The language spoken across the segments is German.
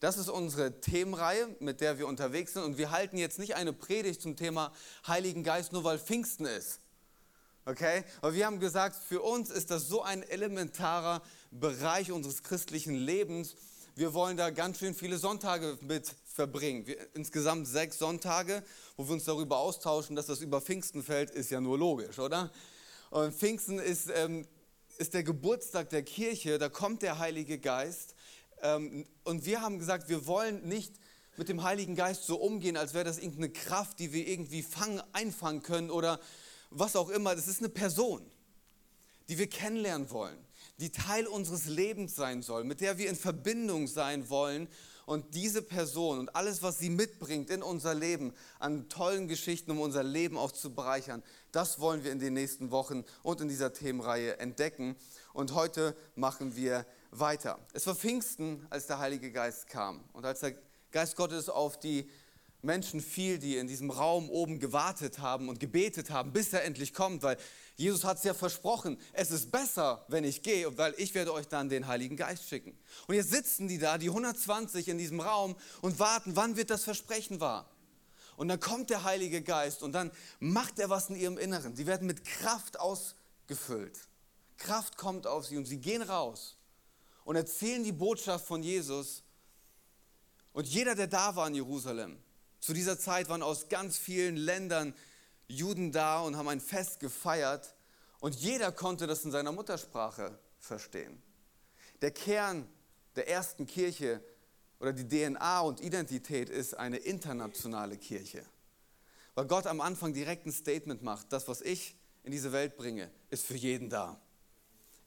Das ist unsere Themenreihe, mit der wir unterwegs sind. Und wir halten jetzt nicht eine Predigt zum Thema Heiligen Geist, nur weil Pfingsten ist. Okay? Aber wir haben gesagt, für uns ist das so ein elementarer Bereich unseres christlichen Lebens. Wir wollen da ganz schön viele Sonntage mit verbringen. Wir, insgesamt sechs Sonntage, wo wir uns darüber austauschen, dass das über Pfingsten fällt, ist ja nur logisch, oder? Und Pfingsten ist, ähm, ist der Geburtstag der Kirche, da kommt der Heilige Geist und wir haben gesagt, wir wollen nicht mit dem Heiligen Geist so umgehen, als wäre das irgendeine Kraft, die wir irgendwie fangen, einfangen können oder was auch immer. Das ist eine Person, die wir kennenlernen wollen, die Teil unseres Lebens sein soll, mit der wir in Verbindung sein wollen. Und diese Person und alles, was sie mitbringt in unser Leben, an tollen Geschichten, um unser Leben auch zu bereichern, das wollen wir in den nächsten Wochen und in dieser Themenreihe entdecken. Und heute machen wir weiter. Es war Pfingsten, als der Heilige Geist kam und als der Geist Gottes auf die Menschen fiel, die in diesem Raum oben gewartet haben und gebetet haben, bis er endlich kommt, weil Jesus hat es ja versprochen, es ist besser, wenn ich gehe, weil ich werde euch dann den Heiligen Geist schicken. Und jetzt sitzen die da, die 120 in diesem Raum und warten, wann wird das Versprechen wahr? Und dann kommt der Heilige Geist und dann macht er was in ihrem Inneren. Sie werden mit Kraft ausgefüllt. Kraft kommt auf sie und sie gehen raus und erzählen die Botschaft von Jesus. Und jeder, der da war in Jerusalem, zu dieser Zeit waren aus ganz vielen Ländern Juden da und haben ein Fest gefeiert. Und jeder konnte das in seiner Muttersprache verstehen. Der Kern der ersten Kirche oder die DNA und Identität ist eine internationale Kirche. Weil Gott am Anfang direkt ein Statement macht, das, was ich in diese Welt bringe, ist für jeden da.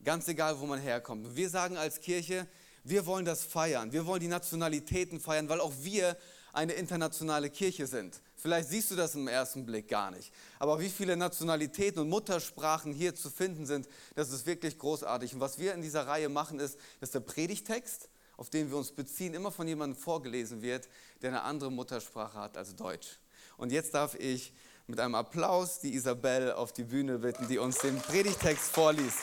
Ganz egal, wo man herkommt. Wir sagen als Kirche, wir wollen das feiern. Wir wollen die Nationalitäten feiern, weil auch wir eine internationale Kirche sind. Vielleicht siehst du das im ersten Blick gar nicht. Aber wie viele Nationalitäten und Muttersprachen hier zu finden sind, das ist wirklich großartig. Und was wir in dieser Reihe machen, ist, dass der Predigtext, auf den wir uns beziehen, immer von jemandem vorgelesen wird, der eine andere Muttersprache hat als Deutsch. Und jetzt darf ich mit einem Applaus die Isabel auf die Bühne bitten, die uns den Predigtext vorliest.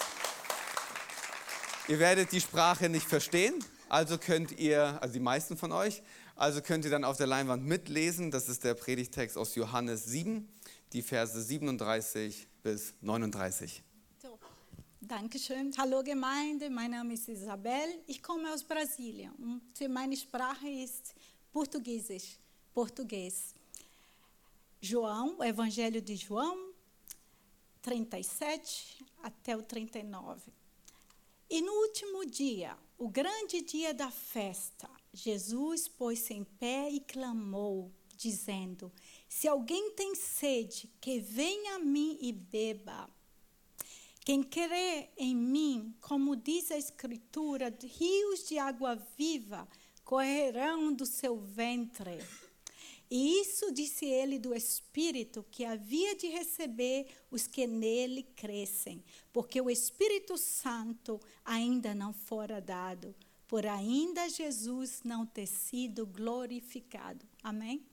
Ihr werdet die Sprache nicht verstehen, also könnt ihr, also die meisten von euch, also könnt ihr dann auf der Leinwand mitlesen. Das ist der Predigtext aus Johannes 7, die Verse 37 bis 39. So, Dankeschön. Hallo Gemeinde, mein Name ist Isabel. Ich komme aus Brasilien und meine Sprache ist Portugiesisch, Português. João, o Evangelho de João, 37 até o 39. E no último dia, o grande dia da festa, Jesus pôs-se em pé e clamou, dizendo: Se alguém tem sede, que venha a mim e beba. Quem crê em mim, como diz a Escritura, rios de água viva correrão do seu ventre. E isso disse ele do Espírito que havia de receber os que nele crescem, porque o Espírito Santo ainda não fora dado, por ainda Jesus não ter sido glorificado. Amém?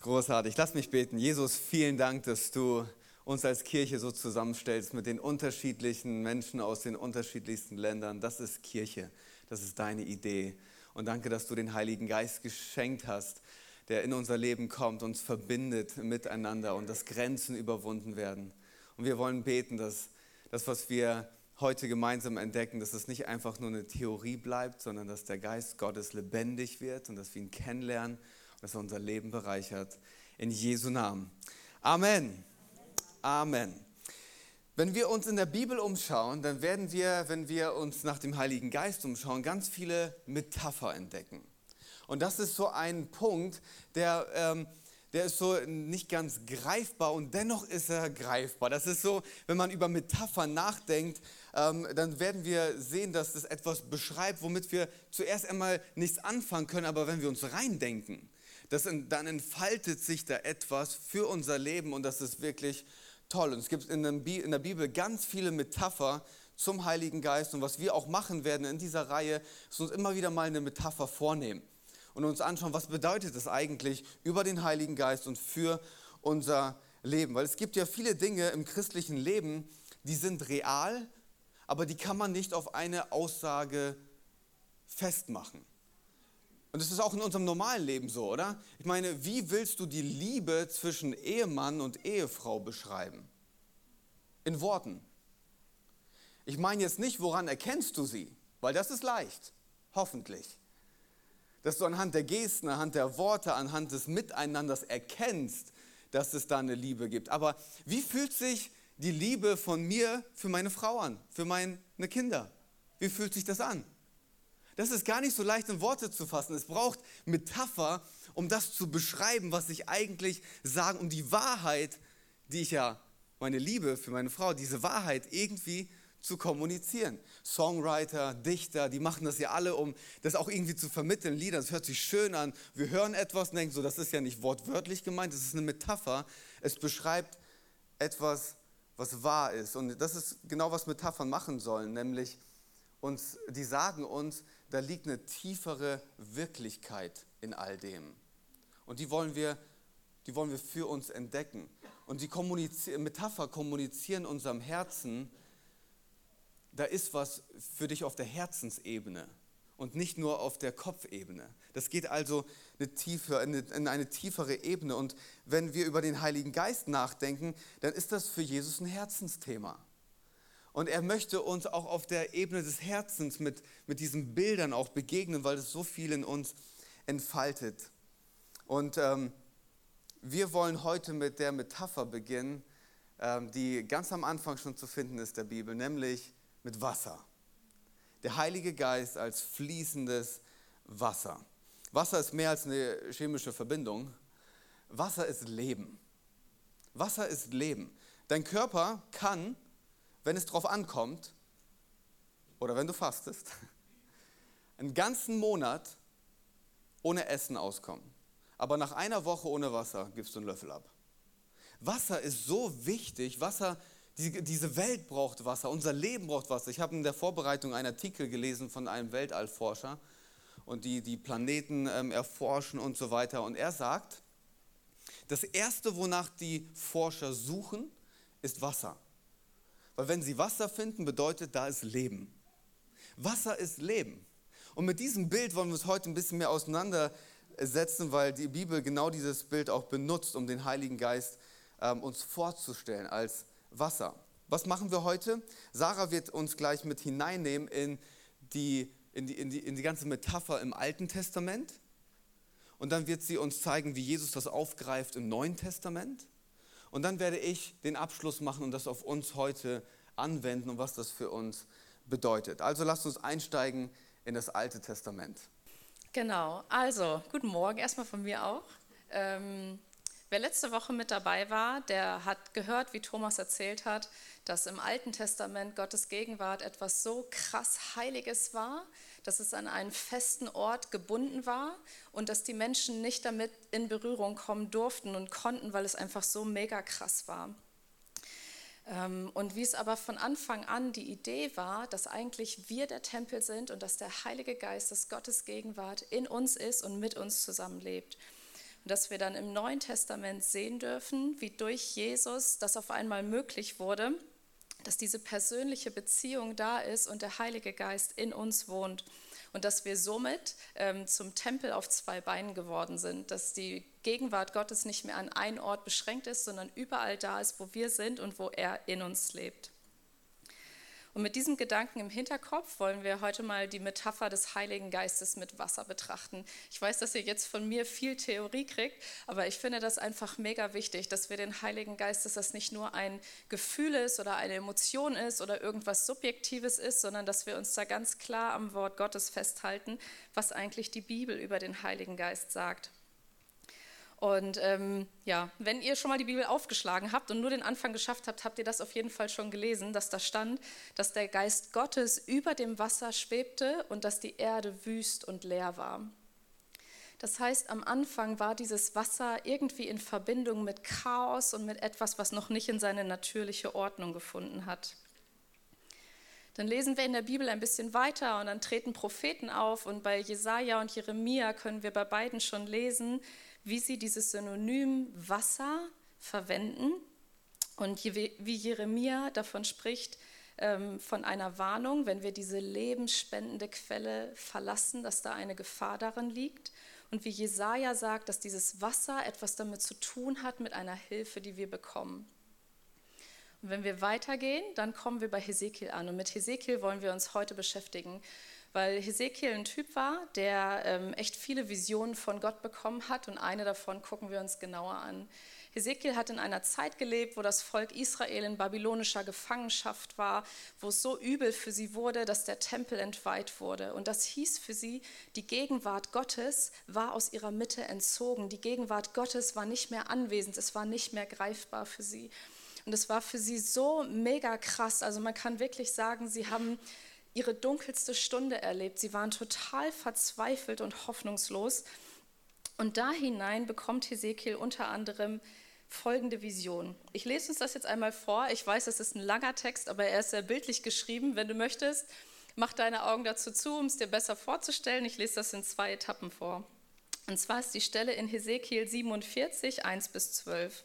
Großartig. Lass mich beten. Jesus, vielen Dank, dass du uns als Kirche so zusammenstellst mit den unterschiedlichen Menschen aus den unterschiedlichsten Ländern. Das ist Kirche. Das ist deine Idee. Und danke, dass du den Heiligen Geist geschenkt hast, der in unser Leben kommt, uns verbindet miteinander und dass Grenzen überwunden werden. Und wir wollen beten, dass das, was wir heute gemeinsam entdecken, dass es nicht einfach nur eine Theorie bleibt, sondern dass der Geist Gottes lebendig wird und dass wir ihn kennenlernen und dass er unser Leben bereichert. In Jesu Namen. Amen. Amen. Wenn wir uns in der Bibel umschauen, dann werden wir, wenn wir uns nach dem Heiligen Geist umschauen, ganz viele Metapher entdecken. Und das ist so ein Punkt, der, ähm, der ist so nicht ganz greifbar und dennoch ist er greifbar. Das ist so, wenn man über Metaphern nachdenkt, ähm, dann werden wir sehen, dass es etwas beschreibt, womit wir zuerst einmal nichts anfangen können, aber wenn wir uns reindenken, das, dann entfaltet sich da etwas für unser Leben und das ist wirklich toll. Und es gibt in der Bibel ganz viele Metapher zum Heiligen Geist und was wir auch machen werden in dieser Reihe, ist uns immer wieder mal eine Metapher vornehmen und uns anschauen, was bedeutet es eigentlich über den Heiligen Geist und für unser Leben. Weil es gibt ja viele Dinge im christlichen Leben, die sind real, aber die kann man nicht auf eine Aussage festmachen. Und das ist auch in unserem normalen Leben so, oder? Ich meine, wie willst du die Liebe zwischen Ehemann und Ehefrau beschreiben? In Worten. Ich meine jetzt nicht, woran erkennst du sie, weil das ist leicht, hoffentlich dass du anhand der Gesten, anhand der Worte, anhand des Miteinanders erkennst, dass es da eine Liebe gibt. Aber wie fühlt sich die Liebe von mir für meine Frau an, für meine Kinder? Wie fühlt sich das an? Das ist gar nicht so leicht in Worte zu fassen. Es braucht Metapher, um das zu beschreiben, was ich eigentlich sagen, um die Wahrheit, die ich ja, meine Liebe für meine Frau, diese Wahrheit irgendwie zu kommunizieren. Songwriter, Dichter, die machen das ja alle, um das auch irgendwie zu vermitteln. Lieder, das hört sich schön an. Wir hören etwas und denken so, das ist ja nicht wortwörtlich gemeint, das ist eine Metapher. Es beschreibt etwas, was wahr ist. Und das ist genau, was Metaphern machen sollen, nämlich uns, die sagen uns, da liegt eine tiefere Wirklichkeit in all dem. Und die wollen wir, die wollen wir für uns entdecken. Und die kommunizieren, Metapher kommunizieren unserem Herzen, da ist was für dich auf der Herzensebene und nicht nur auf der Kopfebene. Das geht also eine tiefe, in eine tiefere Ebene. Und wenn wir über den Heiligen Geist nachdenken, dann ist das für Jesus ein Herzensthema. Und er möchte uns auch auf der Ebene des Herzens mit, mit diesen Bildern auch begegnen, weil es so viel in uns entfaltet. Und ähm, wir wollen heute mit der Metapher beginnen, ähm, die ganz am Anfang schon zu finden ist der Bibel, nämlich mit Wasser. Der Heilige Geist als fließendes Wasser. Wasser ist mehr als eine chemische Verbindung. Wasser ist Leben. Wasser ist Leben. Dein Körper kann, wenn es darauf ankommt, oder wenn du fastest, einen ganzen Monat ohne Essen auskommen. Aber nach einer Woche ohne Wasser gibst du einen Löffel ab. Wasser ist so wichtig. Wasser die, diese Welt braucht Wasser, unser Leben braucht Wasser. Ich habe in der Vorbereitung einen Artikel gelesen von einem Weltallforscher und die die Planeten ähm, erforschen und so weiter. Und er sagt, das Erste, wonach die Forscher suchen, ist Wasser. Weil wenn sie Wasser finden, bedeutet, da ist Leben. Wasser ist Leben. Und mit diesem Bild wollen wir uns heute ein bisschen mehr auseinandersetzen, weil die Bibel genau dieses Bild auch benutzt, um den Heiligen Geist ähm, uns vorzustellen als Wasser. Was machen wir heute? Sarah wird uns gleich mit hineinnehmen in die, in die, in die, in die ganze Metapher im Alten Testament. Und dann wird sie uns zeigen, wie Jesus das aufgreift im Neuen Testament. Und dann werde ich den Abschluss machen und das auf uns heute anwenden und was das für uns bedeutet. Also lasst uns einsteigen in das Alte Testament. Genau, also guten Morgen erstmal von mir auch. Ähm, Wer letzte Woche mit dabei war, der hat gehört, wie Thomas erzählt hat, dass im Alten Testament Gottes Gegenwart etwas so krass Heiliges war, dass es an einen festen Ort gebunden war und dass die Menschen nicht damit in Berührung kommen durften und konnten, weil es einfach so mega krass war. Ähm, und wie es aber von Anfang an die Idee war, dass eigentlich wir der Tempel sind und dass der Heilige Geist, das Gottes Gegenwart in uns ist und mit uns zusammenlebt. Und dass wir dann im Neuen Testament sehen dürfen, wie durch Jesus das auf einmal möglich wurde, dass diese persönliche Beziehung da ist und der Heilige Geist in uns wohnt. Und dass wir somit ähm, zum Tempel auf zwei Beinen geworden sind, dass die Gegenwart Gottes nicht mehr an einen Ort beschränkt ist, sondern überall da ist, wo wir sind und wo er in uns lebt. Und mit diesem Gedanken im Hinterkopf wollen wir heute mal die Metapher des Heiligen Geistes mit Wasser betrachten. Ich weiß, dass ihr jetzt von mir viel Theorie kriegt, aber ich finde das einfach mega wichtig, dass wir den Heiligen Geist, dass das nicht nur ein Gefühl ist oder eine Emotion ist oder irgendwas Subjektives ist, sondern dass wir uns da ganz klar am Wort Gottes festhalten, was eigentlich die Bibel über den Heiligen Geist sagt. Und ähm, ja, wenn ihr schon mal die Bibel aufgeschlagen habt und nur den Anfang geschafft habt, habt ihr das auf jeden Fall schon gelesen, dass da stand, dass der Geist Gottes über dem Wasser schwebte und dass die Erde wüst und leer war. Das heißt, am Anfang war dieses Wasser irgendwie in Verbindung mit Chaos und mit etwas, was noch nicht in seine natürliche Ordnung gefunden hat. Dann lesen wir in der Bibel ein bisschen weiter und dann treten Propheten auf und bei Jesaja und Jeremia können wir bei beiden schon lesen, wie sie dieses Synonym Wasser verwenden und wie Jeremia davon spricht, ähm, von einer Warnung, wenn wir diese lebensspendende Quelle verlassen, dass da eine Gefahr darin liegt. Und wie Jesaja sagt, dass dieses Wasser etwas damit zu tun hat mit einer Hilfe, die wir bekommen. Und wenn wir weitergehen, dann kommen wir bei Hesekiel an. Und mit Hesekiel wollen wir uns heute beschäftigen weil Hesekiel ein Typ war, der ähm, echt viele Visionen von Gott bekommen hat und eine davon gucken wir uns genauer an. Hesekiel hat in einer Zeit gelebt, wo das Volk Israel in babylonischer Gefangenschaft war, wo es so übel für sie wurde, dass der Tempel entweiht wurde. Und das hieß für sie, die Gegenwart Gottes war aus ihrer Mitte entzogen. Die Gegenwart Gottes war nicht mehr anwesend, es war nicht mehr greifbar für sie. Und es war für sie so mega krass. Also man kann wirklich sagen, sie haben ihre dunkelste Stunde erlebt. Sie waren total verzweifelt und hoffnungslos. Und da hinein bekommt Hesekiel unter anderem folgende Vision. Ich lese uns das jetzt einmal vor. Ich weiß, es ist ein langer Text, aber er ist sehr bildlich geschrieben. Wenn du möchtest, mach deine Augen dazu zu, um es dir besser vorzustellen. Ich lese das in zwei Etappen vor. Und zwar ist die Stelle in Hesekiel 47, 1 bis 12.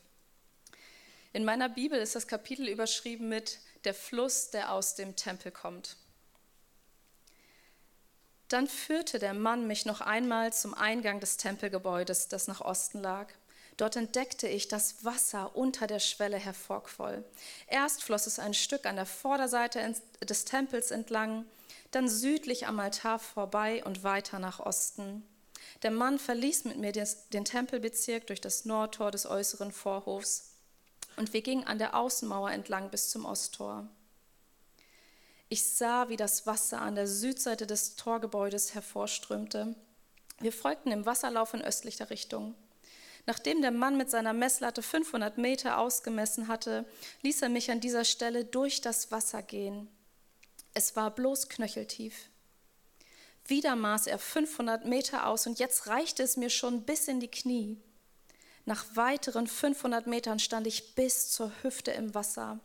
In meiner Bibel ist das Kapitel überschrieben mit Der Fluss, der aus dem Tempel kommt. Dann führte der Mann mich noch einmal zum Eingang des Tempelgebäudes, das nach Osten lag. Dort entdeckte ich, dass Wasser unter der Schwelle hervorquoll. Erst floss es ein Stück an der Vorderseite des Tempels entlang, dann südlich am Altar vorbei und weiter nach Osten. Der Mann verließ mit mir den Tempelbezirk durch das Nordtor des äußeren Vorhofs und wir gingen an der Außenmauer entlang bis zum Osttor. Ich sah, wie das Wasser an der Südseite des Torgebäudes hervorströmte. Wir folgten im Wasserlauf in östlicher Richtung. Nachdem der Mann mit seiner Messlatte 500 Meter ausgemessen hatte, ließ er mich an dieser Stelle durch das Wasser gehen. Es war bloß knöcheltief. Wieder maß er 500 Meter aus und jetzt reichte es mir schon bis in die Knie. Nach weiteren 500 Metern stand ich bis zur Hüfte im Wasser.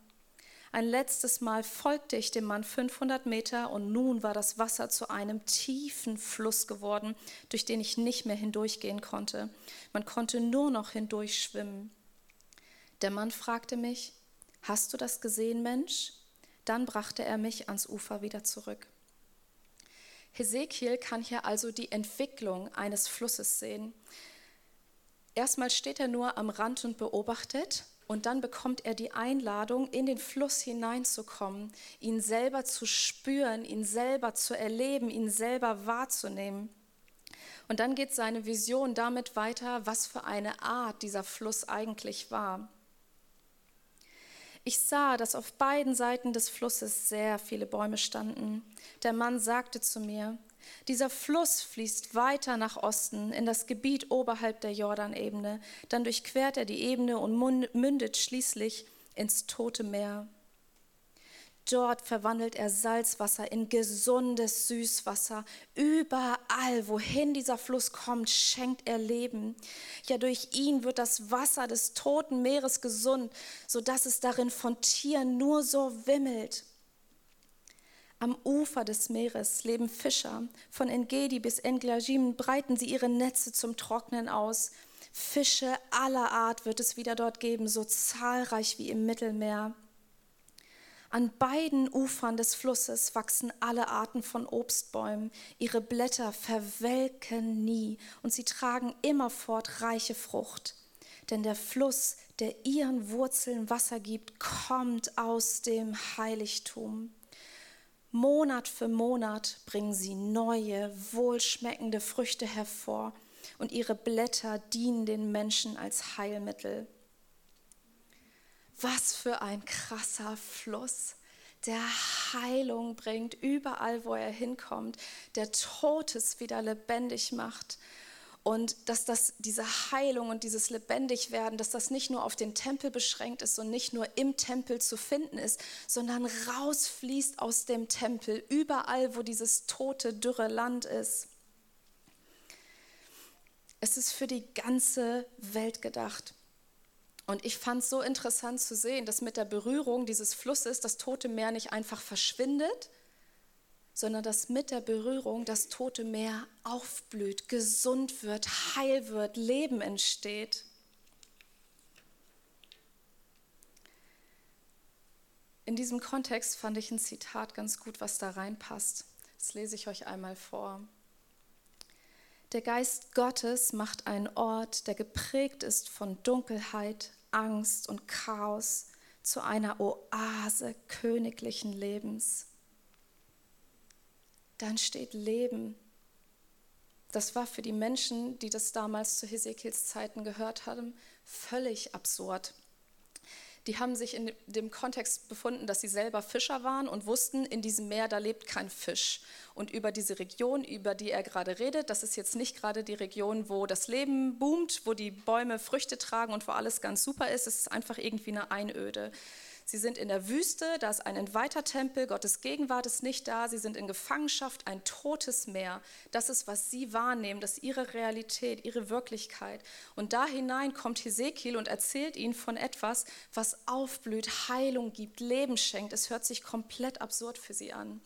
Ein letztes Mal folgte ich dem Mann 500 Meter und nun war das Wasser zu einem tiefen Fluss geworden, durch den ich nicht mehr hindurchgehen konnte. Man konnte nur noch hindurchschwimmen. Der Mann fragte mich, Hast du das gesehen, Mensch? Dann brachte er mich ans Ufer wieder zurück. Hesekiel kann hier also die Entwicklung eines Flusses sehen. Erstmal steht er nur am Rand und beobachtet, und dann bekommt er die Einladung, in den Fluss hineinzukommen, ihn selber zu spüren, ihn selber zu erleben, ihn selber wahrzunehmen. Und dann geht seine Vision damit weiter, was für eine Art dieser Fluss eigentlich war. Ich sah, dass auf beiden Seiten des Flusses sehr viele Bäume standen. Der Mann sagte zu mir, dieser Fluss fließt weiter nach Osten in das Gebiet oberhalb der Jordanebene. Dann durchquert er die Ebene und mündet schließlich ins Tote Meer. Dort verwandelt er Salzwasser in gesundes Süßwasser. Überall, wohin dieser Fluss kommt, schenkt er Leben. Ja, durch ihn wird das Wasser des toten Meeres gesund, sodass es darin von Tieren nur so wimmelt. Am Ufer des Meeres leben Fischer. Von Engedi bis Englajim breiten sie ihre Netze zum Trocknen aus. Fische aller Art wird es wieder dort geben, so zahlreich wie im Mittelmeer. An beiden Ufern des Flusses wachsen alle Arten von Obstbäumen. Ihre Blätter verwelken nie und sie tragen immerfort reiche Frucht. Denn der Fluss, der ihren Wurzeln Wasser gibt, kommt aus dem Heiligtum. Monat für Monat bringen sie neue, wohlschmeckende Früchte hervor und ihre Blätter dienen den Menschen als Heilmittel. Was für ein krasser Fluss, der Heilung bringt überall, wo er hinkommt, der Totes wieder lebendig macht Und dass das, diese Heilung und dieses Lebendigwerden, dass das nicht nur auf den Tempel beschränkt ist und nicht nur im Tempel zu finden ist, sondern rausfließt aus dem Tempel, überall, wo dieses tote, dürre Land ist. Es ist für die ganze Welt gedacht. Und ich fand es so interessant zu sehen, dass mit der Berührung dieses Flusses das Tote Meer nicht einfach verschwindet, sondern dass mit der Berührung das tote Meer aufblüht, gesund wird, heil wird, Leben entsteht. In diesem Kontext fand ich ein Zitat ganz gut, was da reinpasst. Das lese ich euch einmal vor. Der Geist Gottes macht einen Ort, der geprägt ist von Dunkelheit, Angst und Chaos, zu einer Oase königlichen Lebens dann steht Leben. Das war für die Menschen, die das damals zu Hesekiels Zeiten gehört haben, völlig absurd. Die haben sich in dem Kontext befunden, dass sie selber Fischer waren und wussten, in diesem Meer, da lebt kein Fisch. Und über diese Region, über die er gerade redet, das ist jetzt nicht gerade die Region, wo das Leben boomt, wo die Bäume Früchte tragen und wo alles ganz super ist. Es ist einfach irgendwie eine Einöde. Sie sind in der Wüste, da ist ein entweihter Tempel, Gottes Gegenwart ist nicht da, sie sind in Gefangenschaft, ein totes Meer. Das ist, was sie wahrnehmen, das ist ihre Realität, ihre Wirklichkeit. Und da hinein kommt Hesekiel und erzählt ihnen von etwas, was aufblüht, Heilung gibt, Leben schenkt. Es hört sich komplett absurd für sie an.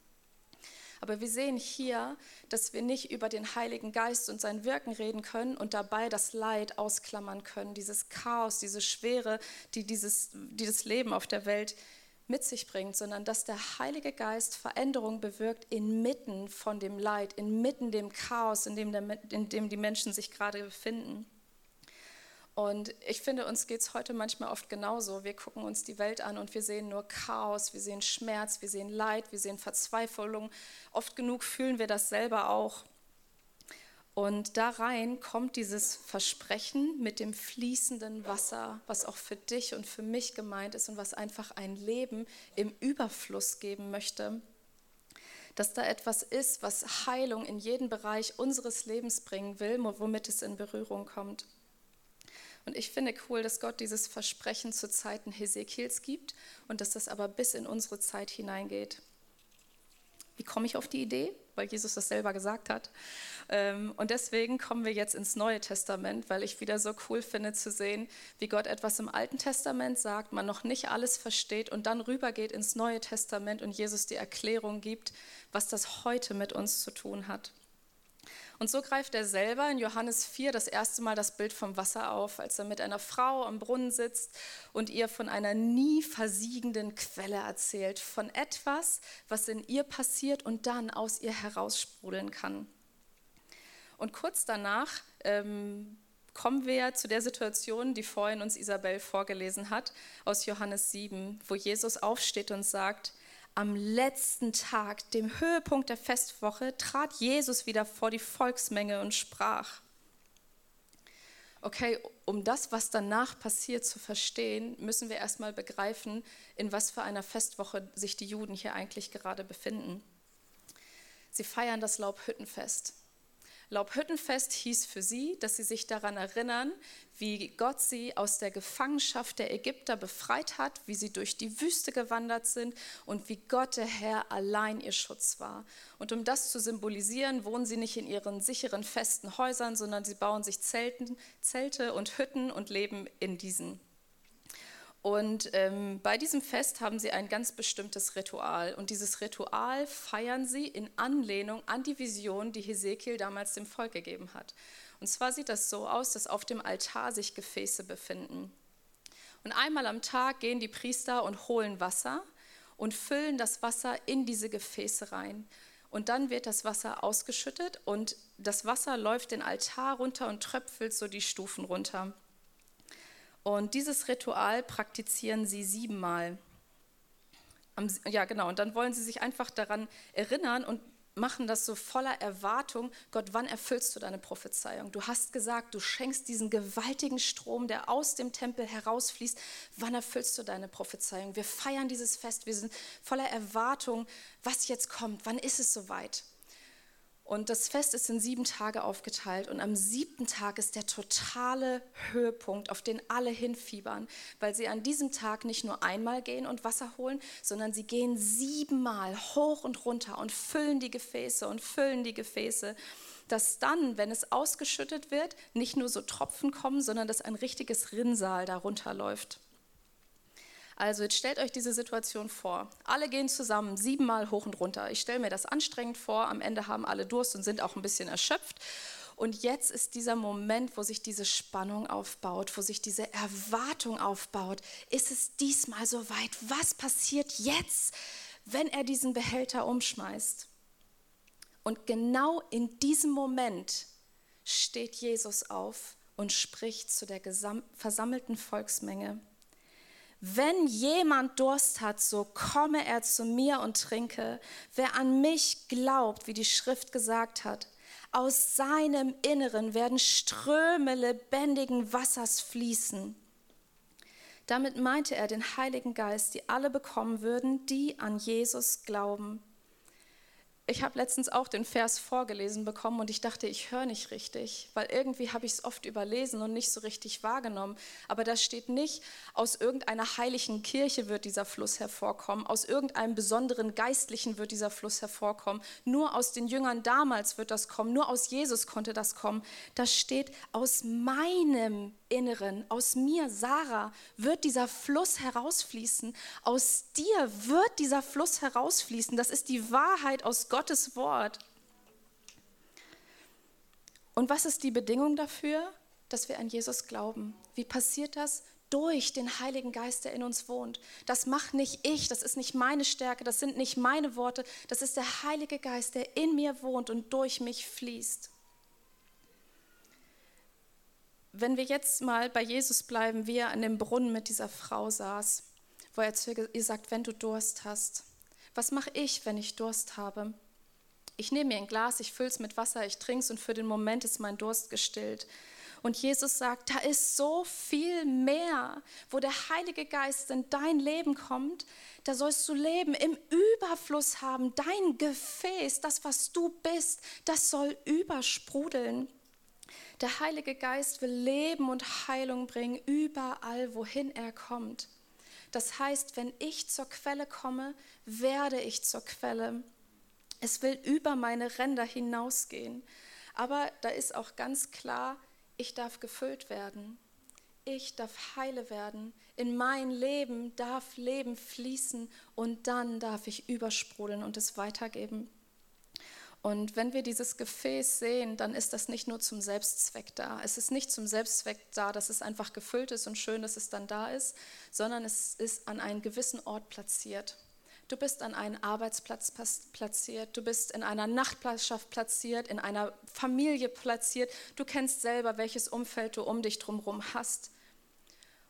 Aber wir sehen hier, dass wir nicht über den Heiligen Geist und sein Wirken reden können und dabei das Leid ausklammern können, dieses Chaos, diese Schwere, die dieses, dieses Leben auf der Welt mit sich bringt, sondern dass der Heilige Geist Veränderung bewirkt inmitten von dem Leid, inmitten dem Chaos, in dem, der, in dem die Menschen sich gerade befinden. Und ich finde, uns geht es heute manchmal oft genauso. Wir gucken uns die Welt an und wir sehen nur Chaos, wir sehen Schmerz, wir sehen Leid, wir sehen Verzweiflung. Oft genug fühlen wir das selber auch. Und da rein kommt dieses Versprechen mit dem fließenden Wasser, was auch für dich und für mich gemeint ist und was einfach ein Leben im Überfluss geben möchte. Dass da etwas ist, was Heilung in jeden Bereich unseres Lebens bringen will, womit es in Berührung kommt. Und ich finde cool, dass Gott dieses Versprechen zu Zeiten Hesekiels gibt und dass das aber bis in unsere Zeit hineingeht. Wie komme ich auf die Idee? Weil Jesus das selber gesagt hat. Ähm, und deswegen kommen wir jetzt ins Neue Testament, weil ich wieder so cool finde zu sehen, wie Gott etwas im Alten Testament sagt, man noch nicht alles versteht und dann rübergeht ins Neue Testament und Jesus die Erklärung gibt, was das heute mit uns zu tun hat. Und so greift er selber in Johannes 4 das erste Mal das Bild vom Wasser auf, als er mit einer Frau am Brunnen sitzt und ihr von einer nie versiegenden Quelle erzählt, von etwas, was in ihr passiert und dann aus ihr heraussprudeln kann. Und kurz danach ähm, kommen wir zu der Situation, die vorhin uns Isabel vorgelesen hat, aus Johannes 7, wo Jesus aufsteht und sagt, am letzten Tag, dem Höhepunkt der Festwoche, trat Jesus wieder vor die Volksmenge und sprach. Okay, um das, was danach passiert, zu verstehen, müssen wir erstmal begreifen, in was für einer Festwoche sich die Juden hier eigentlich gerade befinden. Sie feiern das Laubhüttenfest. Laubhüttenfest hieß für sie, dass sie sich daran erinnern, wie Gott sie aus der Gefangenschaft der Ägypter befreit hat, wie sie durch die Wüste gewandert sind und wie Gott der Herr allein ihr Schutz war. Und um das zu symbolisieren, wohnen sie nicht in ihren sicheren, festen Häusern, sondern sie bauen sich Zelten, Zelte und Hütten und leben in diesen. Und ähm, bei diesem Fest haben sie ein ganz bestimmtes Ritual. Und dieses Ritual feiern sie in Anlehnung an die Vision, die Hesekiel damals dem Volk gegeben hat. Und zwar sieht das so aus, dass auf dem Altar sich Gefäße befinden. Und einmal am Tag gehen die Priester und holen Wasser und füllen das Wasser in diese Gefäße rein. Und dann wird das Wasser ausgeschüttet und das Wasser läuft den Altar runter und tröpfelt so die Stufen runter. Und dieses Ritual praktizieren sie siebenmal. Ja, genau. Und dann wollen sie sich einfach daran erinnern und machen das so voller Erwartung. Gott, wann erfüllst du deine Prophezeiung? Du hast gesagt, du schenkst diesen gewaltigen Strom, der aus dem Tempel herausfließt. Wann erfüllst du deine Prophezeiung? Wir feiern dieses Fest. Wir sind voller Erwartung, was jetzt kommt. Wann ist es soweit? Und das Fest ist in sieben Tage aufgeteilt. Und am siebten Tag ist der totale Höhepunkt, auf den alle hinfiebern, weil sie an diesem Tag nicht nur einmal gehen und Wasser holen, sondern sie gehen siebenmal hoch und runter und füllen die Gefäße und füllen die Gefäße dass dann, wenn es ausgeschüttet wird, nicht nur so Tropfen kommen, sondern dass ein richtiges Rinnsal darunter läuft. Also jetzt stellt euch diese Situation vor. Alle gehen zusammen siebenmal hoch und runter. Ich stelle mir das anstrengend vor. Am Ende haben alle Durst und sind auch ein bisschen erschöpft. Und jetzt ist dieser Moment, wo sich diese Spannung aufbaut, wo sich diese Erwartung aufbaut. Ist es diesmal soweit? Was passiert jetzt, wenn er diesen Behälter umschmeißt? Und genau in diesem Moment steht Jesus auf und spricht zu der versammelten Volksmenge. Wenn jemand Durst hat, so komme er zu mir und trinke. Wer an mich glaubt, wie die Schrift gesagt hat, aus seinem Inneren werden Ströme lebendigen Wassers fließen. Damit meinte er den Heiligen Geist, die alle bekommen würden, die an Jesus glauben. Ich habe letztens auch den Vers vorgelesen bekommen und ich dachte, ich höre nicht richtig, weil irgendwie habe ich es oft überlesen und nicht so richtig wahrgenommen. Aber da steht nicht, aus irgendeiner heiligen Kirche wird dieser Fluss hervorkommen, aus irgendeinem besonderen Geistlichen wird dieser Fluss hervorkommen, nur aus den Jüngern damals wird das kommen, nur aus Jesus konnte das kommen. Das steht aus meinem Inneren, aus mir, Sarah, wird dieser Fluss herausfließen. Aus dir wird dieser Fluss herausfließen. Das ist die Wahrheit aus Gottes Wort. Und was ist die Bedingung dafür? Dass wir an Jesus glauben. Wie passiert das? Durch den Heiligen Geist, der in uns wohnt. Das macht nicht ich, das ist nicht meine Stärke, das sind nicht meine Worte, das ist der Heilige Geist, der in mir wohnt und durch mich fließt wenn wir jetzt mal bei Jesus bleiben, wie er an dem Brunnen mit dieser Frau saß, wo er zu ihr sagt, wenn du Durst hast, was mache ich, wenn ich Durst habe? Ich nehme mir ein Glas, ich fülle es mit Wasser, ich trinke es und für den Moment ist mein Durst gestillt. Und Jesus sagt, da ist so viel mehr, wo der Heilige Geist in dein Leben kommt, da sollst du Leben im Überfluss haben. Dein Gefäß, das, was du bist, das soll übersprudeln. Der Heilige Geist will Leben und Heilung bringen, überall, wohin er kommt. Das heißt, wenn ich zur Quelle komme, werde ich zur Quelle. Es will über meine Ränder hinausgehen. Aber da ist auch ganz klar, ich darf gefüllt werden. Ich darf heile werden. In mein Leben darf Leben fließen und dann darf ich übersprudeln und es weitergeben. Und wenn wir dieses Gefäß sehen, dann ist das nicht nur zum Selbstzweck da. Es ist nicht zum Selbstzweck da, dass es einfach gefüllt ist und schön, dass es dann da ist, sondern es ist an einen gewissen Ort platziert. Du bist an einen Arbeitsplatz platziert, du bist in einer Nachtplattschaft platziert, in einer Familie platziert. Du kennst selber, welches Umfeld du um dich drumherum hast.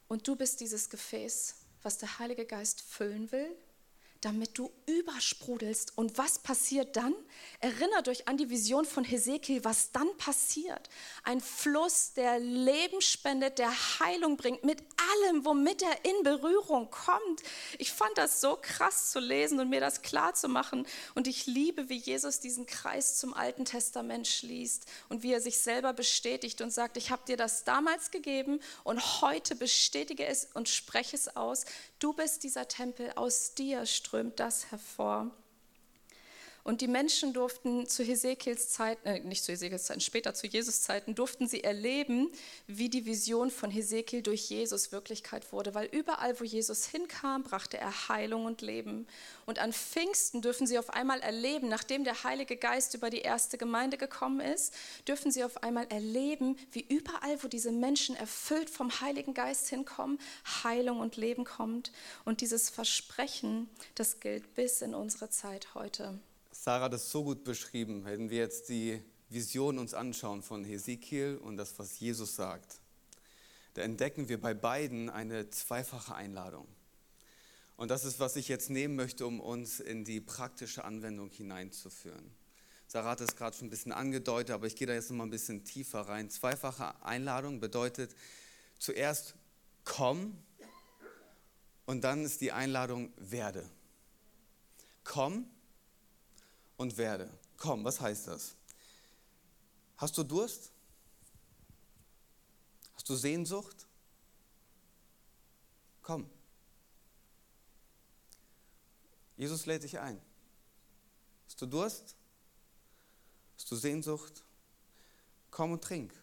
Und du bist dieses Gefäß, was der Heilige Geist füllen will damit du übersprudelst. Und was passiert dann? Erinnert euch an die Vision von Hesekiel, was dann passiert. Ein Fluss, der Leben spendet, der Heilung bringt, mit allem, womit er in Berührung kommt. Ich fand das so krass zu lesen und mir das klar zu machen. Und ich liebe, wie Jesus diesen Kreis zum Alten Testament schließt und wie er sich selber bestätigt und sagt, ich habe dir das damals gegeben und heute bestätige es und spreche es aus. Du bist dieser Tempel, aus dir strömt das hervor. Und die Menschen durften zu Hesekiels Zeiten, äh, nicht zu Hesekiels Zeiten, später zu Jesus Zeiten, durften sie erleben, wie die Vision von Hesekiel durch Jesus Wirklichkeit wurde. Weil überall, wo Jesus hinkam, brachte er Heilung und Leben. Und an Pfingsten dürfen sie auf einmal erleben, nachdem der Heilige Geist über die erste Gemeinde gekommen ist, dürfen sie auf einmal erleben, wie überall, wo diese Menschen erfüllt vom Heiligen Geist hinkommen, Heilung und Leben kommt. Und dieses Versprechen, das gilt bis in unsere Zeit heute. Sarah hat es so gut beschrieben, wenn wir jetzt die Vision uns anschauen von Hesekiel und das, was Jesus sagt. Da entdecken wir bei beiden eine zweifache Einladung. Und das ist, was ich jetzt nehmen möchte, um uns in die praktische Anwendung hineinzuführen. Sarah hat es gerade schon ein bisschen angedeutet, aber ich gehe da jetzt noch mal ein bisschen tiefer rein. Zweifache Einladung bedeutet zuerst komm und dann ist die Einladung werde. Komm und werde. Komm, was heißt das? Hast du Durst? Hast du Sehnsucht? Komm. Jesus lädt dich ein. Hast du Durst? Hast du Sehnsucht? Komm und trink.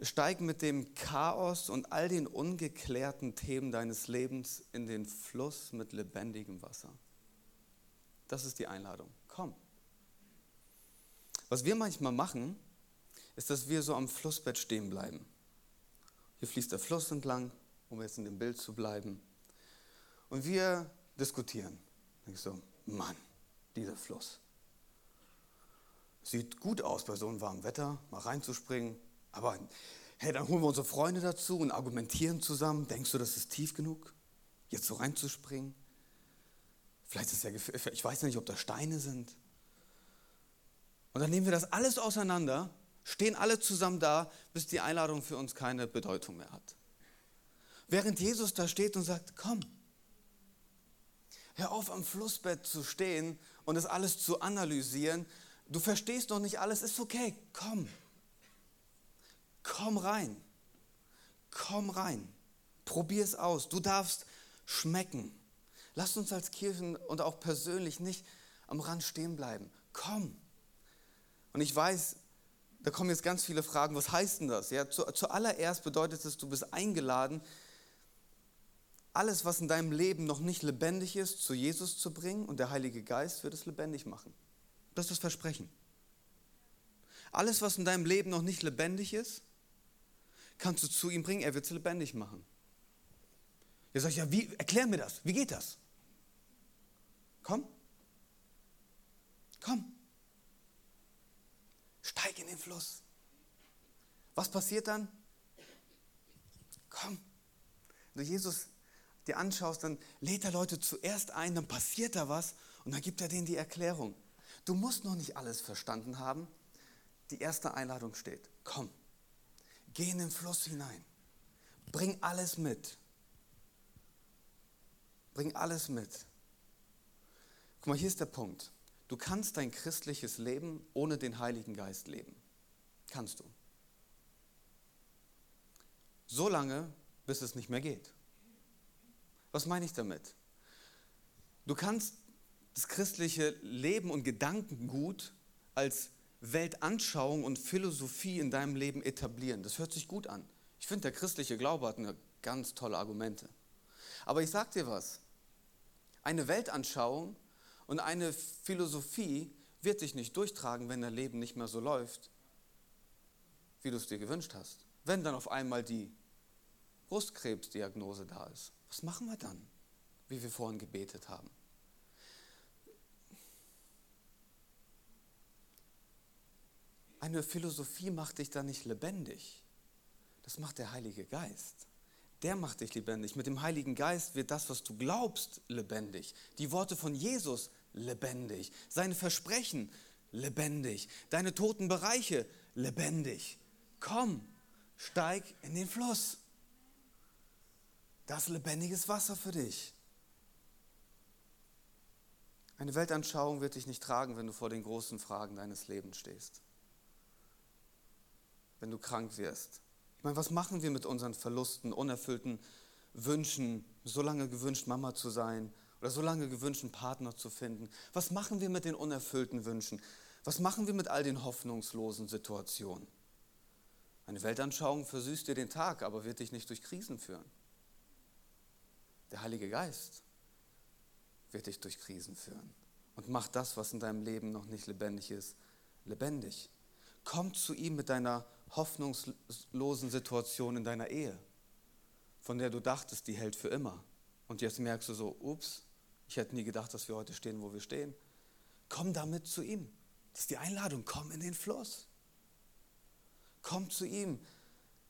Steig mit dem Chaos und all den ungeklärten Themen deines Lebens in den Fluss mit lebendigem Wasser. Das ist die Einladung. Komm. Was wir manchmal machen, ist, dass wir so am Flussbett stehen bleiben. Hier fließt der Fluss entlang, um jetzt in dem Bild zu bleiben. Und wir diskutieren. Ich so, Mann, dieser Fluss. Sieht gut aus bei so einem warmen Wetter, mal reinzuspringen. Aber hey, dann holen wir unsere Freunde dazu und argumentieren zusammen. Denkst du, das ist tief genug, jetzt so reinzuspringen? Vielleicht ist es ja, ich weiß nicht, ob da Steine sind. Und dann nehmen wir das alles auseinander, stehen alle zusammen da, bis die Einladung für uns keine Bedeutung mehr hat. Während Jesus da steht und sagt, komm, hör auf am Flussbett zu stehen und das alles zu analysieren. Du verstehst noch nicht alles, ist okay, komm. Komm rein. Komm rein. Probier es aus. Du darfst schmecken. Lass uns als Kirchen und auch persönlich nicht am Rand stehen bleiben. Komm. Und ich weiß, da kommen jetzt ganz viele Fragen. Was heißt denn das? Ja, zu, zuallererst bedeutet es, du bist eingeladen, alles, was in deinem Leben noch nicht lebendig ist, zu Jesus zu bringen und der Heilige Geist wird es lebendig machen. Das ist das Versprechen. Alles, was in deinem Leben noch nicht lebendig ist, kannst du zu ihm bringen, er wird es lebendig machen. Ihr sagt, ja, wie, erklär mir das, wie geht das? Komm. Komm. Steig in den Fluss. Was passiert dann? Komm. Wenn du Jesus dir anschaust, dann lädt er Leute zuerst ein, dann passiert da was und dann gibt er denen die Erklärung. Du musst noch nicht alles verstanden haben. Die erste Einladung steht. Komm, geh in den Fluss hinein. Bring alles mit. Bring alles mit. Guck mal, hier ist der Punkt. Du kannst dein christliches Leben ohne den Heiligen Geist leben. Kannst du. So lange, bis es nicht mehr geht. Was meine ich damit? Du kannst das christliche Leben und Gedankengut als Weltanschauung und Philosophie in deinem Leben etablieren. Das hört sich gut an. Ich finde, der christliche Glaube hat eine ganz tolle Argumente. Aber ich sage dir was. Eine Weltanschauung und eine Philosophie wird sich nicht durchtragen, wenn dein Leben nicht mehr so läuft, wie du es dir gewünscht hast. Wenn dann auf einmal die Brustkrebsdiagnose da ist, was machen wir dann, wie wir vorhin gebetet haben? Eine Philosophie macht dich da nicht lebendig. Das macht der Heilige Geist. Der macht dich lebendig. Mit dem Heiligen Geist wird das, was du glaubst, lebendig. Die Worte von Jesus lebendig. Seine Versprechen lebendig. Deine toten Bereiche lebendig. Komm, steig in den Fluss. Das lebendiges Wasser für dich. Eine Weltanschauung wird dich nicht tragen, wenn du vor den großen Fragen deines Lebens stehst. Wenn du krank wirst. Ich meine, was machen wir mit unseren Verlusten, unerfüllten Wünschen, so lange gewünscht, Mama zu sein, oder so lange gewünscht, einen Partner zu finden? Was machen wir mit den unerfüllten Wünschen? Was machen wir mit all den hoffnungslosen Situationen? Eine Weltanschauung versüßt dir den Tag, aber wird dich nicht durch Krisen führen. Der Heilige Geist wird dich durch Krisen führen und macht das, was in deinem Leben noch nicht lebendig ist, lebendig. Komm zu ihm mit deiner hoffnungslosen Situation in deiner Ehe, von der du dachtest, die hält für immer. Und jetzt merkst du so, ups, ich hätte nie gedacht, dass wir heute stehen, wo wir stehen. Komm damit zu ihm. Das ist die Einladung. Komm in den Fluss. Komm zu ihm.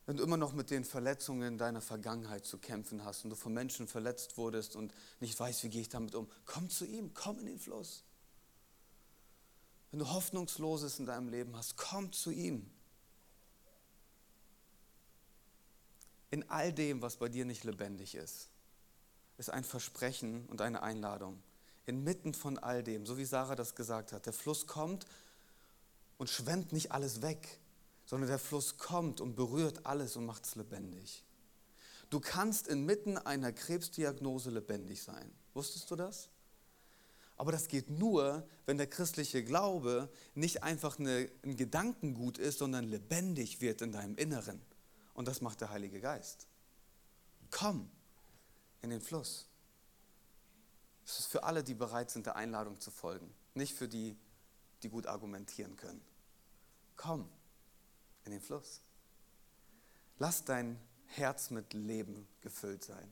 Wenn du immer noch mit den Verletzungen deiner Vergangenheit zu kämpfen hast und du von Menschen verletzt wurdest und nicht weißt, wie gehe ich damit um, komm zu ihm, komm in den Fluss. Wenn du Hoffnungsloses in deinem Leben hast, komm zu ihm. In all dem, was bei dir nicht lebendig ist, ist ein Versprechen und eine Einladung. Inmitten von all dem, so wie Sarah das gesagt hat, der Fluss kommt und schwemmt nicht alles weg, sondern der Fluss kommt und berührt alles und macht es lebendig. Du kannst inmitten einer Krebsdiagnose lebendig sein. Wusstest du das? Aber das geht nur, wenn der christliche Glaube nicht einfach eine, ein Gedankengut ist, sondern lebendig wird in deinem Inneren. Und das macht der Heilige Geist. Komm in den Fluss. Das ist für alle, die bereit sind, der Einladung zu folgen. Nicht für die, die gut argumentieren können. Komm in den Fluss. Lass dein Herz mit Leben gefüllt sein.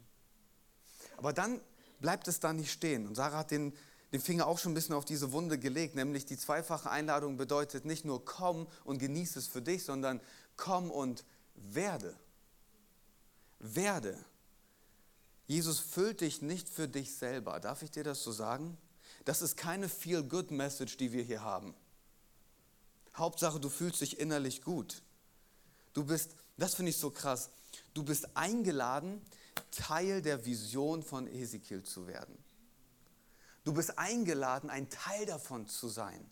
Aber dann bleibt es da nicht stehen. Und Sarah hat den, den Finger auch schon ein bisschen auf diese Wunde gelegt, nämlich die zweifache Einladung bedeutet nicht nur komm und genieße es für dich, sondern komm und werde. Werde. Jesus füllt dich nicht für dich selber. Darf ich dir das so sagen? Das ist keine Feel-Good-Message, die wir hier haben. Hauptsache, du fühlst dich innerlich gut. Du bist, das finde ich so krass, du bist eingeladen, Teil der Vision von Ezekiel zu werden. Du bist eingeladen, ein Teil davon zu sein.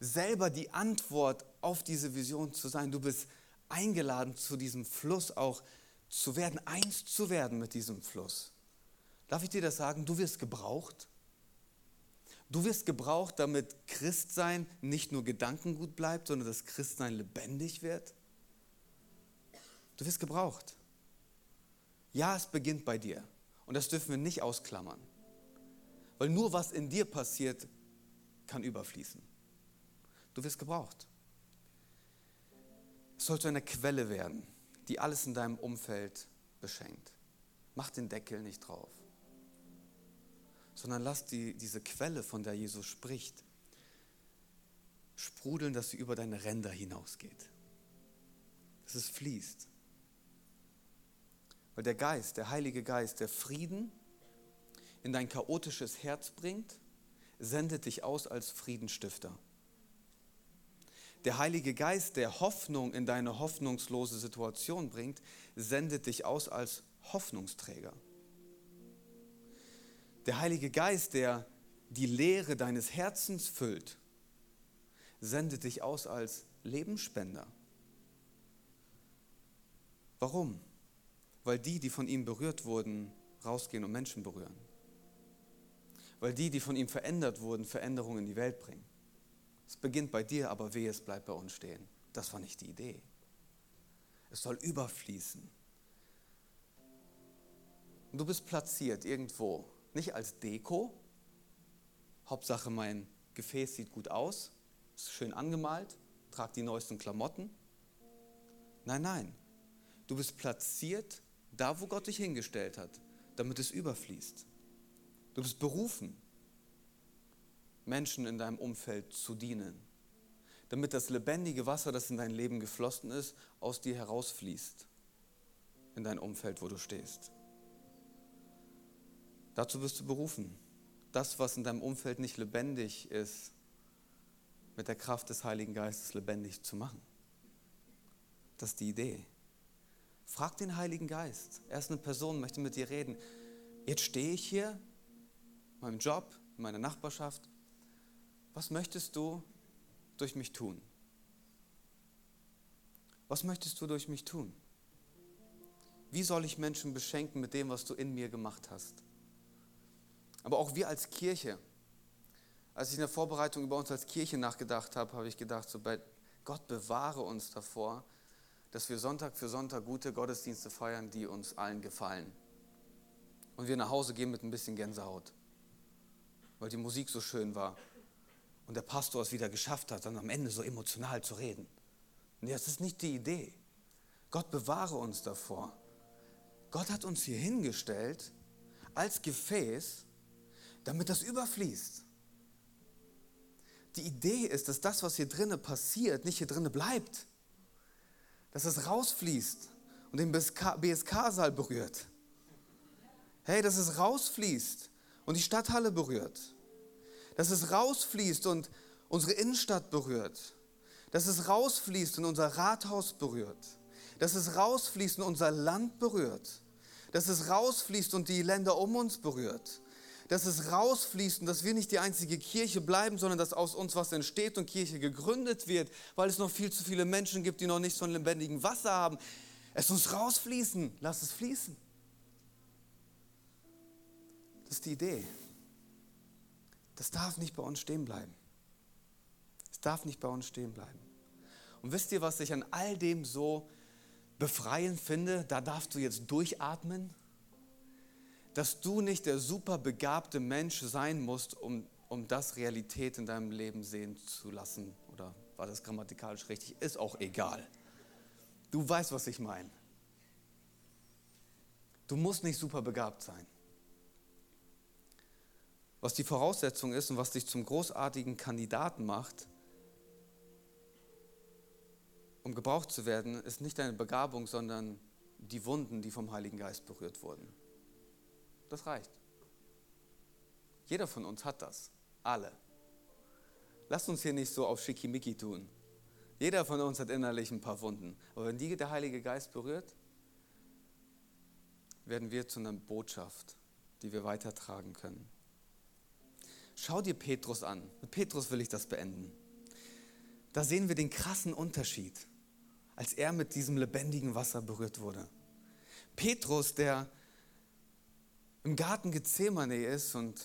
Selber die Antwort auf diese Vision zu sein. Du bist eingeladen, zu diesem Fluss auch zu werden, eins zu werden mit diesem Fluss. Darf ich dir das sagen? Du wirst gebraucht. Du wirst gebraucht, damit Christsein nicht nur Gedankengut bleibt, sondern dass Christsein lebendig wird. Du wirst gebraucht. Ja, es beginnt bei dir. Und das dürfen wir nicht ausklammern. Weil nur was in dir passiert, kann überfließen. Du wirst gebraucht. Es soll zu einer Quelle werden, die alles in deinem Umfeld beschenkt. Mach den Deckel nicht drauf, sondern lass die, diese Quelle, von der Jesus spricht, sprudeln, dass sie über deine Ränder hinausgeht. Dass es fließt. Weil der Geist, der Heilige Geist, der Frieden in dein chaotisches Herz bringt, sendet dich aus als Friedenstifter. Der Heilige Geist, der Hoffnung in deine hoffnungslose Situation bringt, sendet dich aus als Hoffnungsträger. Der Heilige Geist, der die Leere deines Herzens füllt, sendet dich aus als Lebensspender. Warum? Weil die, die von ihm berührt wurden, rausgehen und Menschen berühren. Weil die, die von ihm verändert wurden, Veränderungen in die Welt bringen. Es beginnt bei dir, aber weh, es bleibt bei uns stehen. Das war nicht die Idee. Es soll überfließen. Du bist platziert irgendwo, nicht als Deko. Hauptsache mein Gefäß sieht gut aus, ist schön angemalt, trag die neuesten Klamotten. Nein, nein. Du bist platziert da, wo Gott dich hingestellt hat, damit es überfließt. Du bist berufen. Menschen in deinem Umfeld zu dienen, damit das lebendige Wasser, das in dein Leben geflossen ist, aus dir herausfließt in dein Umfeld, wo du stehst. Dazu bist du berufen. Das, was in deinem Umfeld nicht lebendig ist, mit der Kraft des Heiligen Geistes lebendig zu machen. Das ist die Idee. Frag den Heiligen Geist. Er ist eine Person, möchte mit dir reden. Jetzt stehe ich hier, in meinem Job, in meiner Nachbarschaft was möchtest du durch mich tun? Was möchtest du durch mich tun? Wie soll ich Menschen beschenken mit dem, was du in mir gemacht hast? Aber auch wir als Kirche, als ich in der Vorbereitung über uns als Kirche nachgedacht habe, habe ich gedacht, so bei Gott bewahre uns davor, dass wir Sonntag für Sonntag gute Gottesdienste feiern, die uns allen gefallen. Und wir nach Hause gehen mit ein bisschen Gänsehaut, weil die Musik so schön war und der Pastor es wieder geschafft hat, dann am Ende so emotional zu reden. Nee, das ist nicht die Idee. Gott bewahre uns davor. Gott hat uns hier hingestellt als Gefäß, damit das überfließt. Die Idee ist, dass das, was hier drinnen passiert, nicht hier drinnen bleibt. Dass es rausfließt und den BSK-Saal berührt. Hey, dass es rausfließt und die Stadthalle berührt dass es rausfließt und unsere Innenstadt berührt, dass es rausfließt und unser Rathaus berührt, dass es rausfließt und unser Land berührt, dass es rausfließt und die Länder um uns berührt, dass es rausfließt und dass wir nicht die einzige Kirche bleiben, sondern dass aus uns was entsteht und Kirche gegründet wird, weil es noch viel zu viele Menschen gibt, die noch nichts von lebendigem Wasser haben. Es muss rausfließen. Lass es fließen. Das ist die Idee. Das darf nicht bei uns stehen bleiben. Es darf nicht bei uns stehen bleiben. Und wisst ihr, was ich an all dem so befreiend finde? Da darfst du jetzt durchatmen dass du nicht der super begabte Mensch sein musst, um, um das Realität in deinem Leben sehen zu lassen. Oder war das grammatikalisch richtig? Ist auch egal. Du weißt, was ich meine. Du musst nicht super begabt sein. Was die Voraussetzung ist und was dich zum großartigen Kandidaten macht, um gebraucht zu werden, ist nicht deine Begabung, sondern die Wunden, die vom Heiligen Geist berührt wurden. Das reicht. Jeder von uns hat das. Alle. Lasst uns hier nicht so auf Schickimicki tun. Jeder von uns hat innerlich ein paar Wunden. Aber wenn die der Heilige Geist berührt, werden wir zu einer Botschaft, die wir weitertragen können. Schau dir Petrus an. Mit Petrus will ich das beenden. Da sehen wir den krassen Unterschied, als er mit diesem lebendigen Wasser berührt wurde. Petrus, der im Garten Gethsemane ist und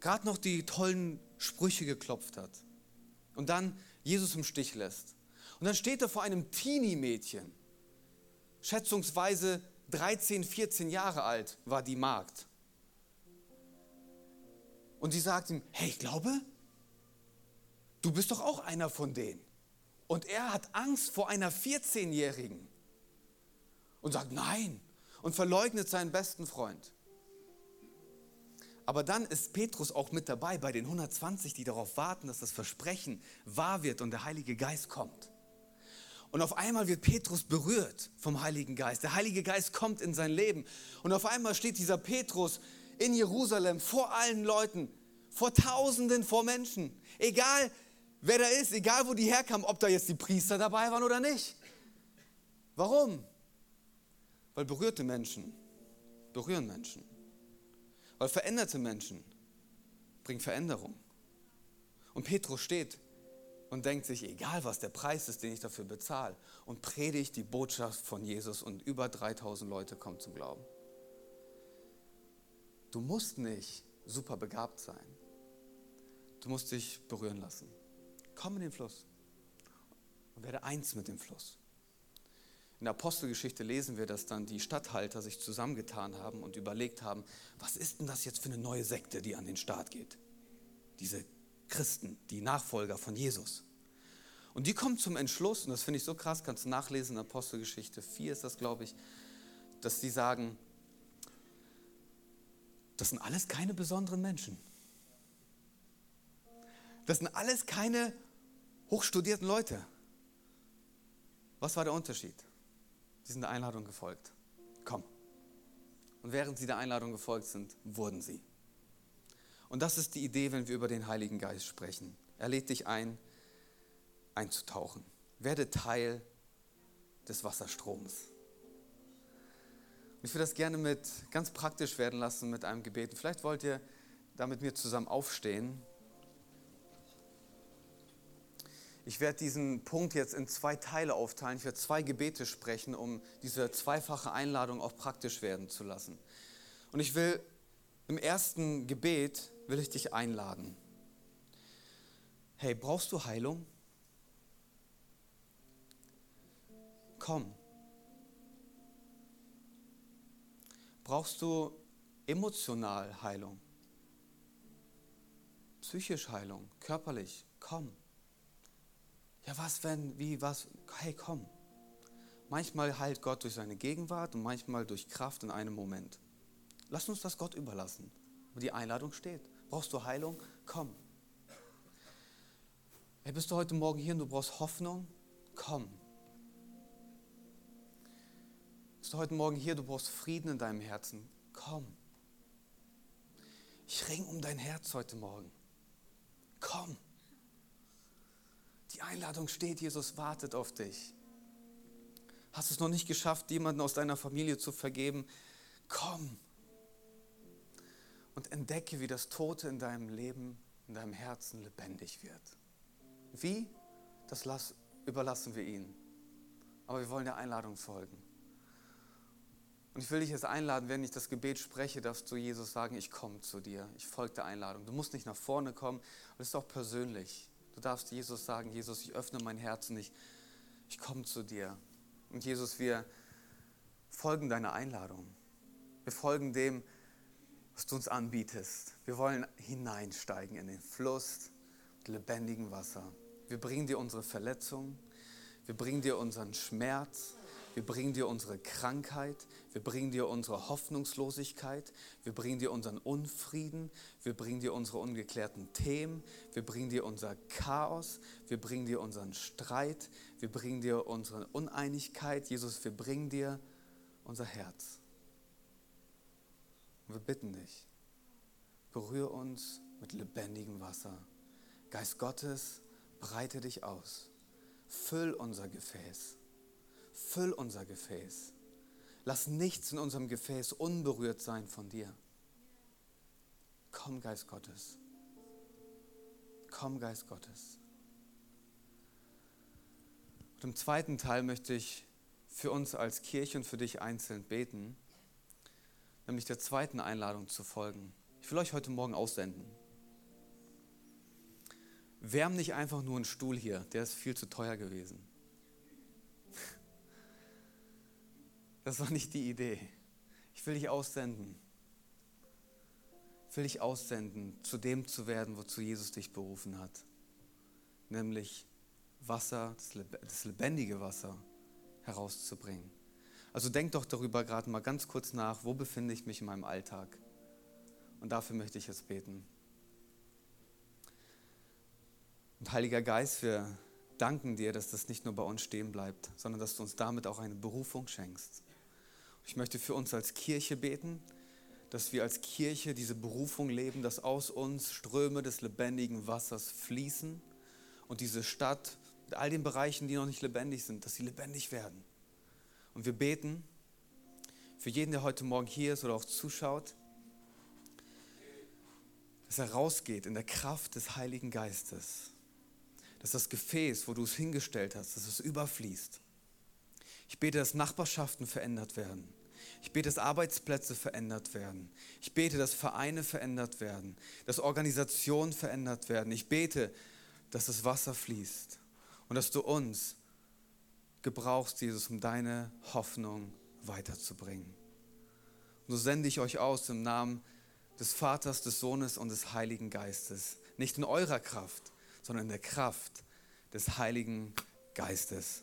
gerade noch die tollen Sprüche geklopft hat und dann Jesus im Stich lässt. Und dann steht er vor einem Teenie-Mädchen, schätzungsweise 13, 14 Jahre alt war die Magd. Und sie sagt ihm, hey, ich glaube, du bist doch auch einer von denen. Und er hat Angst vor einer 14-Jährigen und sagt nein und verleugnet seinen besten Freund. Aber dann ist Petrus auch mit dabei bei den 120, die darauf warten, dass das Versprechen wahr wird und der Heilige Geist kommt. Und auf einmal wird Petrus berührt vom Heiligen Geist. Der Heilige Geist kommt in sein Leben. Und auf einmal steht dieser Petrus in Jerusalem vor allen Leuten, vor Tausenden, vor Menschen. Egal, wer da ist, egal, wo die herkamen, ob da jetzt die Priester dabei waren oder nicht. Warum? Weil berührte Menschen berühren Menschen. Weil veränderte Menschen bringen Veränderung. Und Petrus steht und denkt sich, egal was der Preis ist, den ich dafür bezahle, und predigt die Botschaft von Jesus und über 3000 Leute kommen zum Glauben. Du musst nicht super begabt sein. Du musst dich berühren lassen. Komm in den Fluss und werde eins mit dem Fluss. In der Apostelgeschichte lesen wir, dass dann die Statthalter sich zusammengetan haben und überlegt haben, was ist denn das jetzt für eine neue Sekte, die an den Start geht? Diese Christen, die Nachfolger von Jesus. Und die kommen zum Entschluss, und das finde ich so krass, kannst du nachlesen in Apostelgeschichte 4 ist das, glaube ich, dass sie sagen, das sind alles keine besonderen Menschen. Das sind alles keine hochstudierten Leute. Was war der Unterschied? Sie sind der Einladung gefolgt. Komm. Und während sie der Einladung gefolgt sind, wurden sie. Und das ist die Idee, wenn wir über den Heiligen Geist sprechen. Er lädt dich ein, einzutauchen. Werde Teil des Wasserstroms. Ich würde das gerne mit ganz praktisch werden lassen mit einem Gebet. vielleicht wollt ihr da mit mir zusammen aufstehen. Ich werde diesen Punkt jetzt in zwei Teile aufteilen. Ich werde zwei Gebete sprechen, um diese zweifache Einladung auch praktisch werden zu lassen. Und ich will im ersten Gebet will ich dich einladen. Hey, brauchst du Heilung? Komm. Brauchst du emotional Heilung? Psychisch Heilung, körperlich? Komm. Ja, was, wenn, wie, was? Hey, komm. Manchmal heilt Gott durch seine Gegenwart und manchmal durch Kraft in einem Moment. Lass uns das Gott überlassen. Aber die Einladung steht. Brauchst du Heilung? Komm. Hey, bist du heute Morgen hier und du brauchst Hoffnung? Komm. Heute Morgen hier, du brauchst Frieden in deinem Herzen? Komm. Ich ring um dein Herz heute Morgen. Komm. Die Einladung steht, Jesus wartet auf dich. Hast du es noch nicht geschafft, jemanden aus deiner Familie zu vergeben? Komm. und entdecke, wie das Tote in deinem Leben, in deinem Herzen lebendig wird. Wie? Das lass, überlassen wir ihnen. Aber wir wollen der Einladung folgen. Und ich will dich jetzt einladen, wenn ich das Gebet spreche, darfst du Jesus sagen, ich komme zu dir, ich folge der Einladung. Du musst nicht nach vorne kommen, das ist auch persönlich. Du darfst Jesus sagen, Jesus, ich öffne mein Herz und ich, ich komme zu dir. Und Jesus, wir folgen deiner Einladung. Wir folgen dem, was du uns anbietest. Wir wollen hineinsteigen in den Fluss mit lebendigem Wasser. Wir bringen dir unsere Verletzung, wir bringen dir unseren Schmerz, wir bringen dir unsere Krankheit, wir bringen dir unsere Hoffnungslosigkeit, wir bringen dir unseren Unfrieden, wir bringen dir unsere ungeklärten Themen, wir bringen dir unser Chaos, wir bringen dir unseren Streit, wir bringen dir unsere Uneinigkeit. Jesus, wir bringen dir unser Herz. Und wir bitten dich, berühre uns mit lebendigem Wasser. Geist Gottes, breite dich aus. Füll unser Gefäß. Füll unser Gefäß. Lass nichts in unserem Gefäß unberührt sein von dir. Komm, Geist Gottes. Komm, Geist Gottes. Und im zweiten Teil möchte ich für uns als Kirche und für dich einzeln beten, nämlich der zweiten Einladung zu folgen. Ich will euch heute Morgen aussenden. Haben nicht einfach nur einen Stuhl hier, der ist viel zu teuer gewesen. Das war nicht die Idee. Ich will dich aussenden. Ich will dich aussenden, zu dem zu werden, wozu Jesus dich berufen hat. Nämlich Wasser, das lebendige Wasser herauszubringen. Also denk doch darüber gerade mal ganz kurz nach, wo befinde ich mich in meinem Alltag? Und dafür möchte ich jetzt beten. Und Heiliger Geist, wir danken dir, dass das nicht nur bei uns stehen bleibt, sondern dass du uns damit auch eine Berufung schenkst. Ich möchte für uns als Kirche beten, dass wir als Kirche diese Berufung leben, dass aus uns Ströme des lebendigen Wassers fließen und diese Stadt mit all den Bereichen, die noch nicht lebendig sind, dass sie lebendig werden. Und wir beten für jeden, der heute Morgen hier ist oder auch zuschaut, dass er rausgeht in der Kraft des Heiligen Geistes, dass das Gefäß, wo du es hingestellt hast, dass es überfließt ich bete, dass Nachbarschaften verändert werden. Ich bete, dass Arbeitsplätze verändert werden. Ich bete, dass Vereine verändert werden, dass Organisationen verändert werden. Ich bete, dass das Wasser fließt und dass du uns gebrauchst, Jesus, um deine Hoffnung weiterzubringen. Und so sende ich euch aus im Namen des Vaters, des Sohnes und des Heiligen Geistes. Nicht in eurer Kraft, sondern in der Kraft des Heiligen Geistes